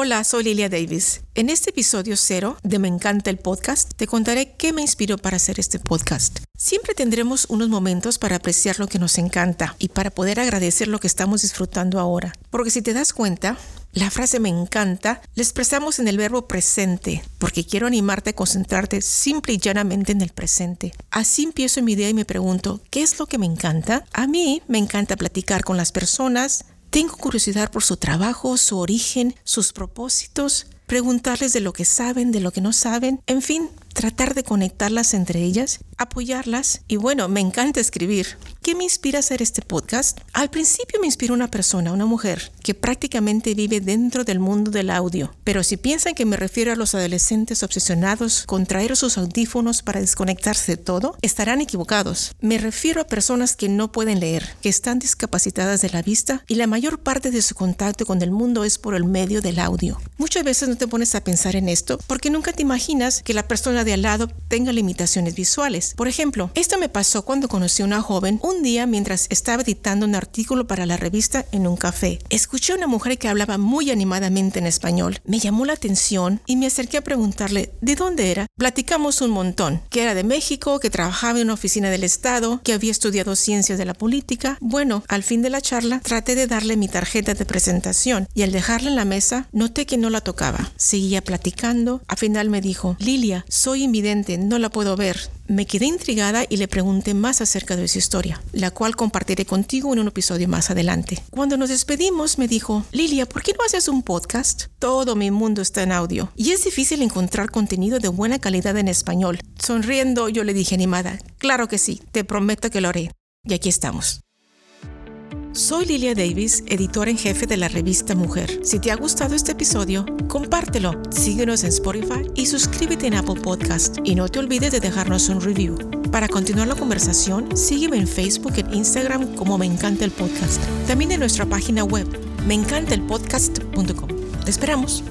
Hola, soy Lilia Davis. En este episodio cero de Me encanta el podcast, te contaré qué me inspiró para hacer este podcast. Siempre tendremos unos momentos para apreciar lo que nos encanta y para poder agradecer lo que estamos disfrutando ahora. Porque si te das cuenta, la frase me encanta la expresamos en el verbo presente, porque quiero animarte a concentrarte simple y llanamente en el presente. Así empiezo mi idea y me pregunto, ¿qué es lo que me encanta? A mí me encanta platicar con las personas, tengo curiosidad por su trabajo, su origen, sus propósitos, preguntarles de lo que saben, de lo que no saben, en fin, tratar de conectarlas entre ellas, apoyarlas y bueno, me encanta escribir. ¿Qué me inspira a hacer este podcast? Al principio me inspiró una persona, una mujer, que prácticamente vive dentro del mundo del audio. Pero si piensan que me refiero a los adolescentes obsesionados con traer sus audífonos para desconectarse de todo, estarán equivocados. Me refiero a personas que no pueden leer, que están discapacitadas de la vista y la mayor parte de su contacto con el mundo es por el medio del audio. Muchas veces no te pones a pensar en esto porque nunca te imaginas que la persona de al lado tenga limitaciones visuales. Por ejemplo, esto me pasó cuando conocí a una joven un día mientras estaba editando un artículo para la revista en un café. Escuché a una mujer que hablaba muy animadamente en español. Me llamó la atención y me acerqué a preguntarle de dónde era. Platicamos un montón, que era de México, que trabajaba en una oficina del Estado, que había estudiado ciencias de la política. Bueno, al fin de la charla traté de darle mi tarjeta de presentación y al dejarla en la mesa noté que no la tocaba. Seguía platicando. Al final me dijo, Lilia, soy invidente, no la puedo ver. Me quedé intrigada y le pregunté más acerca de su historia, la cual compartiré contigo en un episodio más adelante. Cuando nos despedimos me dijo, Lilia, ¿por qué no haces un podcast? Todo mi mundo está en audio y es difícil encontrar contenido de buena calidad en español. Sonriendo yo le dije animada, claro que sí, te prometo que lo haré. Y aquí estamos. Soy Lilia Davis, editora en jefe de la revista Mujer. Si te ha gustado este episodio, compártelo, síguenos en Spotify y suscríbete en Apple Podcast. Y no te olvides de dejarnos un review. Para continuar la conversación, sígueme en Facebook e Instagram como Me Encanta el Podcast. También en nuestra página web, meencantaelpodcast.com. Te esperamos.